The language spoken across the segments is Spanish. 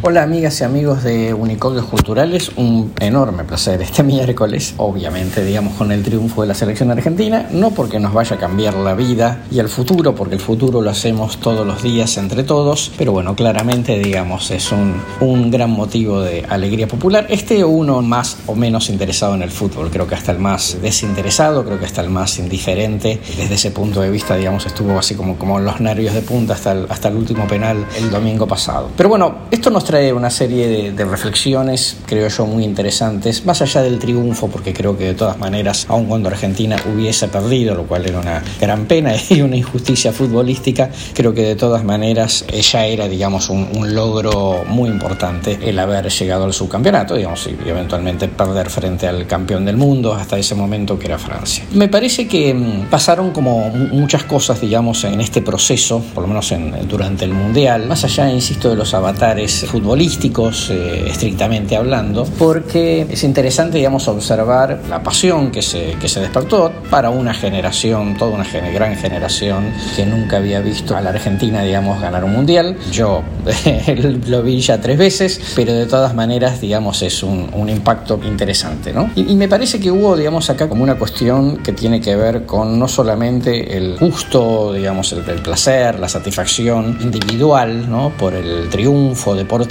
Hola amigas y amigos de Unicodes Culturales, un enorme placer este miércoles, obviamente digamos con el triunfo de la selección argentina, no porque nos vaya a cambiar la vida y el futuro, porque el futuro lo hacemos todos los días entre todos, pero bueno, claramente digamos es un, un gran motivo de alegría popular. Este uno más o menos interesado en el fútbol, creo que hasta el más desinteresado, creo que hasta el más indiferente, desde ese punto de vista digamos estuvo así como, como los nervios de punta hasta el, hasta el último penal el domingo pasado. Pero bueno, esto nos trae una serie de, reflexiones, creo yo, muy interesantes, más allá del triunfo, porque creo que de todas maneras, aun cuando Argentina hubiese perdido, lo cual era una gran pena y una injusticia futbolística, creo que de todas maneras ya era, digamos, un, logro muy importante el haber llegado al subcampeonato, digamos, y eventualmente perder frente al campeón del mundo hasta ese momento que era Francia. Me parece que mm, pasaron como muchas cosas, digamos, en este proceso, por lo menos en, durante el Mundial, más allá, insisto, de los avatares futbolísticos, eh, estrictamente hablando, porque es interesante, digamos, observar la pasión que se, que se despertó para una generación, toda una gran generación que nunca había visto a la Argentina, digamos, ganar un mundial. Yo lo vi ya tres veces, pero de todas maneras, digamos, es un, un impacto interesante, ¿no? Y, me parece que hubo, digamos, acá como una cuestión que tiene que ver con no solamente el gusto, digamos, el, el placer, la satisfacción individual, ¿no? Por el triunfo deportivo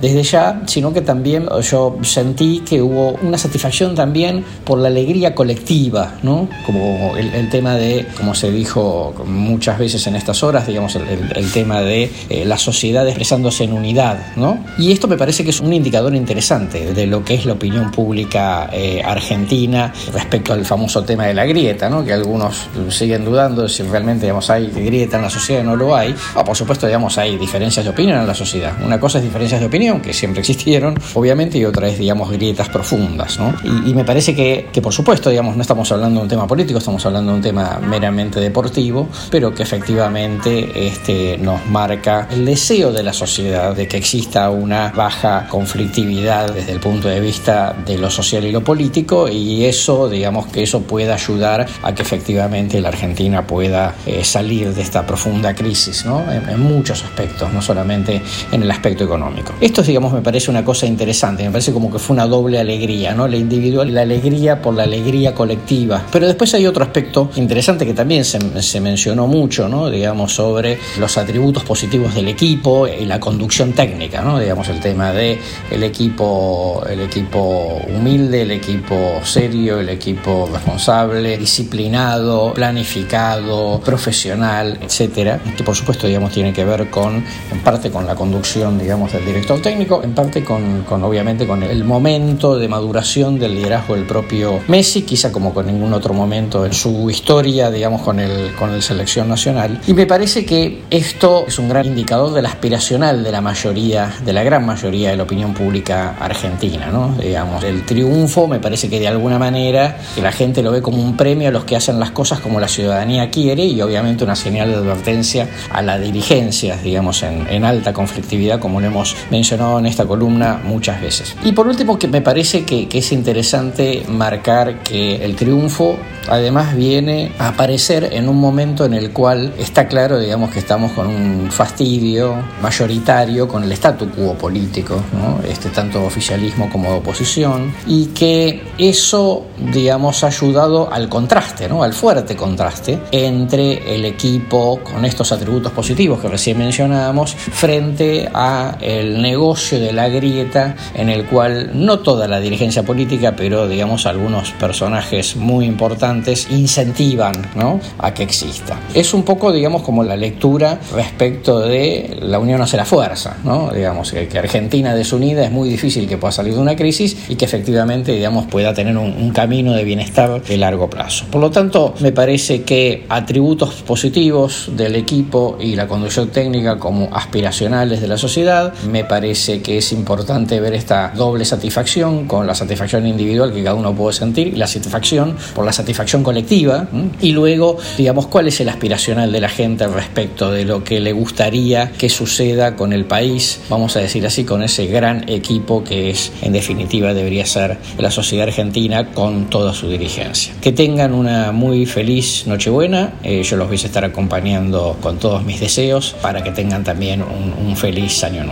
desde ya, sino que también yo sentí que hubo una satisfacción también por la alegría colectiva, ¿no? Como el, tema de, como se dijo muchas veces en estas horas, digamos, el, tema de eh, la sociedad expresándose en unidad, ¿no? Y esto me parece que es un indicador interesante de lo que es la opinión pública eh, argentina respecto al famoso tema de la grieta, ¿no? Que algunos siguen dudando si realmente, digamos, hay grieta en la sociedad o no lo hay. O, por supuesto, digamos, hay diferencias de opinión en la sociedad. Una cosa es diferencias de opinión, que siempre existieron, obviamente, y otra es, digamos, grietas profundas, ¿no? Y, me parece que, que, por supuesto, digamos, no estamos hablando de un tema político, estamos hablando de un tema meramente deportivo, pero que efectivamente este, nos marca el deseo de la sociedad de que exista una baja conflictividad desde el punto de vista de lo social y lo político, y eso, digamos, que eso pueda ayudar a que efectivamente la Argentina pueda eh, salir de esta profunda crisis, ¿no? en muchos aspectos, no solamente en el aspecto económico. Esto, digamos, me parece una cosa interesante, me parece como que fue una doble alegría, ¿no? La individual y la alegría por la alegría colectiva. Pero después hay otro aspecto interesante que también se, se mencionó mucho, ¿no? Digamos, sobre los atributos positivos del equipo y la conducción técnica, ¿no? Digamos, el tema de el equipo, el equipo humilde, el equipo serio, el equipo responsable, disciplinado, planificado, profesional, etcétera, que por supuesto, digamos, tiene que ver con, en parte con la conducción, digamos, del director técnico, en parte con, con, obviamente con el momento de maduración del liderazgo del propio Messi, quizá como con ningún otro momento en su historia, digamos, con el, con el selección nacional. Y me parece que esto es un gran indicador de la aspiracional de la mayoría, de la gran mayoría de la opinión pública argentina, ¿no? Digamos, el triunfo me parece que de alguna manera la gente lo ve como un premio a los que hacen las cosas como la ciudadanía quiere y obviamente una señal de advertencia a la dirigencia, digamos, en, en alta conflictividad como lo hemos mencionado en esta columna muchas veces. Y por último, que me parece que, que es interesante marcar que el triunfo además viene a aparecer en un momento en el cual está claro, digamos, que estamos con un fastidio mayoritario con el statu quo político, ¿no? este, tanto oficialismo como oposición, y que eso, digamos, ha ayudado al contraste, ¿no? al fuerte contraste entre el equipo con estos atributos positivos que recién mencionábamos frente a el negocio de la grieta en el cual no toda la dirigencia política, pero digamos algunos personajes muy importantes incentivan ¿no? a que exista. Es un poco, digamos, como la lectura respecto de la unión hace la fuerza, ¿no? Digamos, que, Argentina desunida es muy difícil que pueda salir de una crisis y que efectivamente, digamos, pueda tener un, un camino de bienestar de largo plazo. Por lo tanto, me parece que atributos positivos del equipo y la conducción técnica como aspiracionales de la sociedad, me parece que es importante ver esta doble satisfacción con la satisfacción individual que cada uno puede sentir y la satisfacción por la satisfacción colectiva y luego digamos cuál es el aspiracional de la gente respecto de lo que le gustaría que suceda con el país, vamos a decir así, con ese gran equipo que es en definitiva debería ser la sociedad argentina con toda su dirigencia. Que tengan una muy feliz Nochebuena, eh, yo los voy a estar acompañando con todos mis deseos para que tengan también un, un feliz año nuevo.